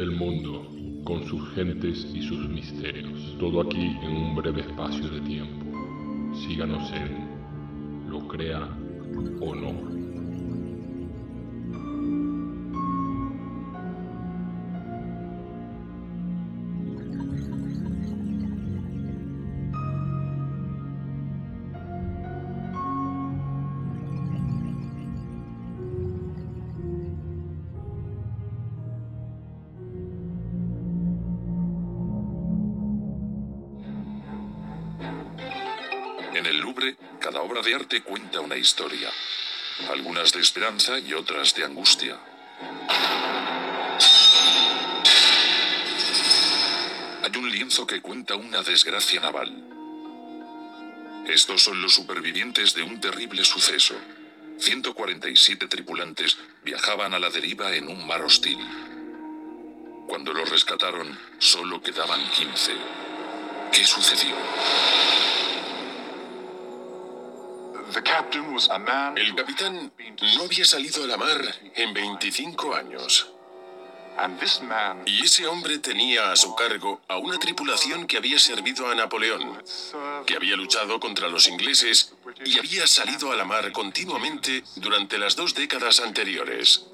El mundo, con sus gentes y sus misterios. Todo aquí en un breve espacio de tiempo. Síganos en Lo crea o no. En el Louvre, cada obra de arte cuenta una historia, algunas de esperanza y otras de angustia. Hay un lienzo que cuenta una desgracia naval. Estos son los supervivientes de un terrible suceso. 147 tripulantes viajaban a la deriva en un mar hostil. Cuando los rescataron, solo quedaban 15. ¿Qué sucedió? El capitán no había salido a la mar en 25 años. Y ese hombre tenía a su cargo a una tripulación que había servido a Napoleón, que había luchado contra los ingleses y había salido a la mar continuamente durante las dos décadas anteriores.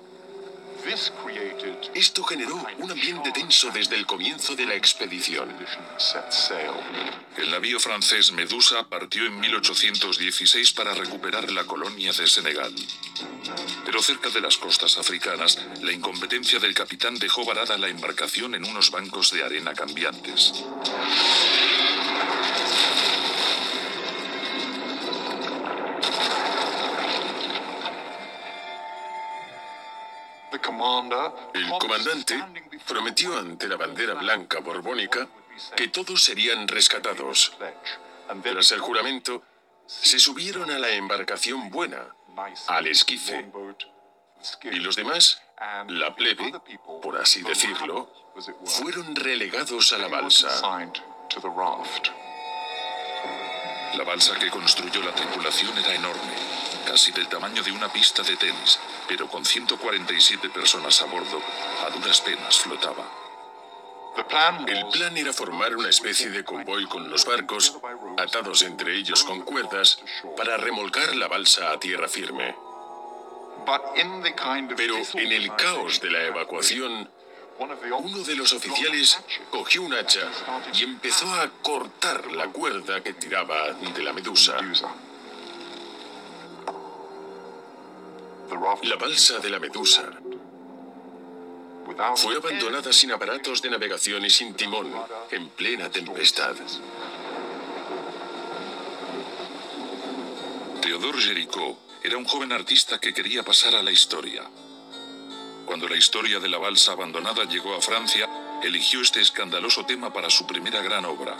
Esto generó un ambiente tenso desde el comienzo de la expedición. El navío francés Medusa partió en 1816 para recuperar la colonia de Senegal. Pero cerca de las costas africanas, la incompetencia del capitán dejó varada la embarcación en unos bancos de arena cambiantes. El comandante prometió ante la bandera blanca borbónica que todos serían rescatados. Tras el juramento, se subieron a la embarcación buena, al esquife, y los demás, la plebe, por así decirlo, fueron relegados a la balsa. La balsa que construyó la tripulación era enorme, casi del tamaño de una pista de tenis, pero con 147 personas a bordo, a duras penas flotaba. El plan era formar una especie de convoy con los barcos, atados entre ellos con cuerdas, para remolcar la balsa a tierra firme. Pero en el caos de la evacuación, uno de los oficiales cogió un hacha y empezó a cortar la cuerda que tiraba de la medusa. La balsa de la medusa fue abandonada sin aparatos de navegación y sin timón, en plena tempestad. Theodore Géricault era un joven artista que quería pasar a la historia. Cuando la historia de la balsa abandonada llegó a Francia, eligió este escandaloso tema para su primera gran obra.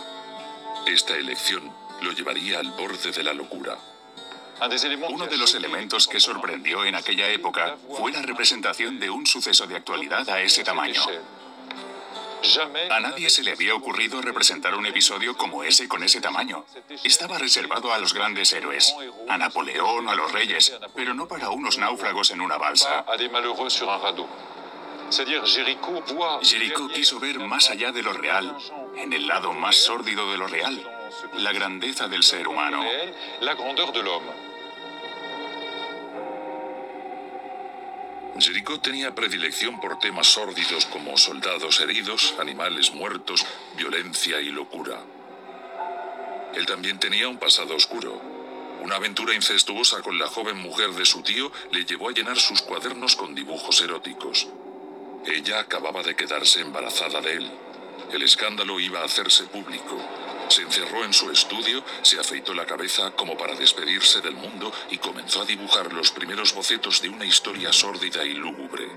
Esta elección lo llevaría al borde de la locura. Uno de los elementos que sorprendió en aquella época fue la representación de un suceso de actualidad a ese tamaño. A nadie se le había ocurrido representar un episodio como ese con ese tamaño. Estaba reservado a los grandes héroes, a Napoleón, a los reyes, pero no para unos náufragos en una balsa. Jericho quiso ver más allá de lo real, en el lado más sórdido de lo real, la grandeza del ser humano. Jericho tenía predilección por temas sórdidos como soldados heridos, animales muertos, violencia y locura. Él también tenía un pasado oscuro. Una aventura incestuosa con la joven mujer de su tío le llevó a llenar sus cuadernos con dibujos eróticos. Ella acababa de quedarse embarazada de él. El escándalo iba a hacerse público. Se encerró en su estudio, se afeitó la cabeza como para despedirse del mundo y comenzó a dibujar los primeros bocetos de una historia sórdida y lúgubre.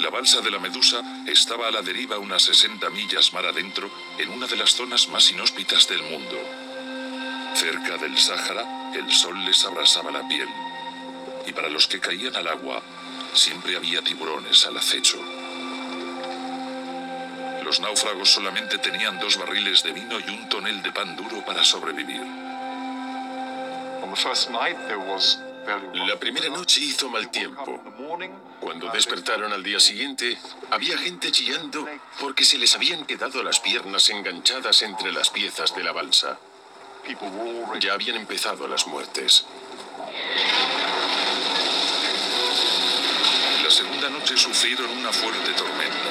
La balsa de la Medusa estaba a la deriva unas 60 millas mar adentro en una de las zonas más inhóspitas del mundo. Cerca del Sáhara, el sol les abrasaba la piel. Y para los que caían al agua, siempre había tiburones al acecho. Los náufragos solamente tenían dos barriles de vino y un tonel de pan duro para sobrevivir. La primera noche hizo mal tiempo. Cuando despertaron al día siguiente, había gente chillando porque se les habían quedado las piernas enganchadas entre las piezas de la balsa. Ya habían empezado las muertes. Sufrieron una fuerte tormenta.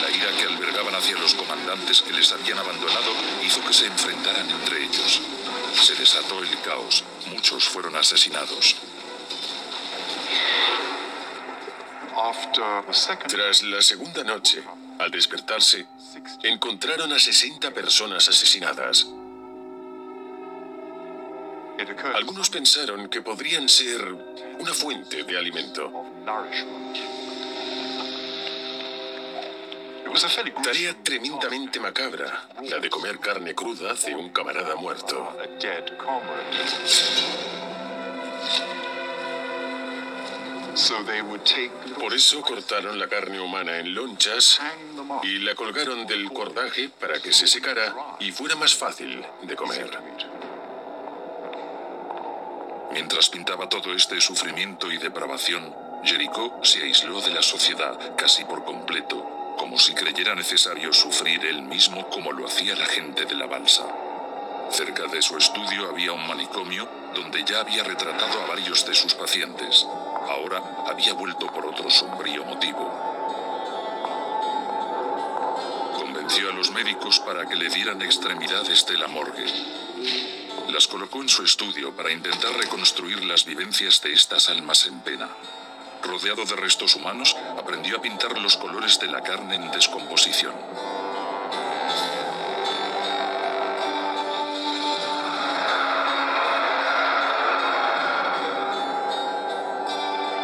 La ira que albergaban hacia los comandantes que les habían abandonado hizo que se enfrentaran entre ellos. Se desató el caos. Muchos fueron asesinados. Tras la segunda noche, al despertarse, encontraron a 60 personas asesinadas. Algunos pensaron que podrían ser una fuente de alimento. Tarea tremendamente macabra, la de comer carne cruda de un camarada muerto. Por eso cortaron la carne humana en lonchas y la colgaron del cordaje para que se secara y fuera más fácil de comer. Mientras pintaba todo este sufrimiento y depravación, Jericó se aisló de la sociedad casi por completo como si creyera necesario sufrir él mismo como lo hacía la gente de la balsa. Cerca de su estudio había un manicomio donde ya había retratado a varios de sus pacientes. Ahora había vuelto por otro sombrío motivo. Convenció a los médicos para que le dieran extremidades de la morgue. Las colocó en su estudio para intentar reconstruir las vivencias de estas almas en pena rodeado de restos humanos, aprendió a pintar los colores de la carne en descomposición.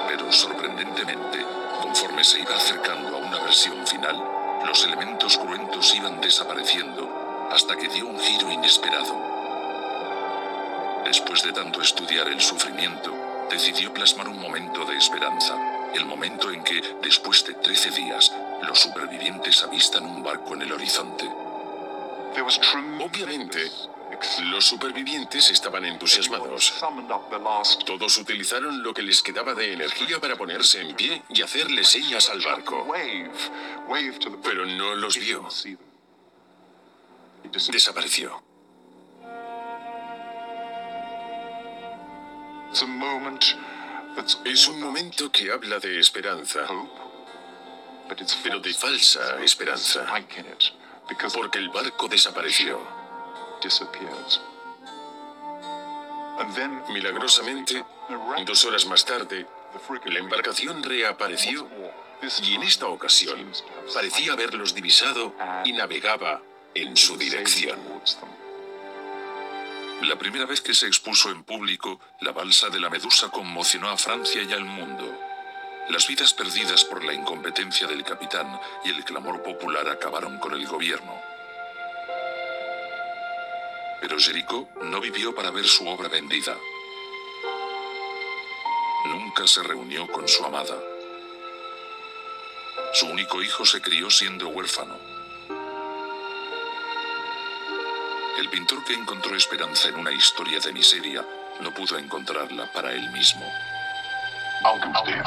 Pero sorprendentemente, conforme se iba acercando a una versión final, los elementos cruentos iban desapareciendo hasta que dio un giro inesperado. Después de tanto estudiar el sufrimiento, decidió plasmar un momento de esperanza, el momento en que, después de 13 días, los supervivientes avistan un barco en el horizonte. Obviamente, los supervivientes estaban entusiasmados. Todos utilizaron lo que les quedaba de energía para ponerse en pie y hacerle señas al barco. Pero no los vio. Desapareció. Es un momento que habla de esperanza, pero de falsa esperanza, porque el barco desapareció. Milagrosamente, dos horas más tarde, la embarcación reapareció. Y en esta ocasión parecía haberlos divisado y navegaba en su dirección. La primera vez que se expuso en público, la balsa de la Medusa conmocionó a Francia y al mundo. Las vidas perdidas por la incompetencia del capitán y el clamor popular acabaron con el gobierno. Pero Jericó no vivió para ver su obra vendida. Nunca se reunió con su amada. Su único hijo se crió siendo huérfano. El pintor que encontró esperanza en una historia de miseria no pudo encontrarla para él mismo. Aunque usted,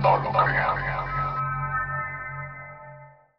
no lo crea.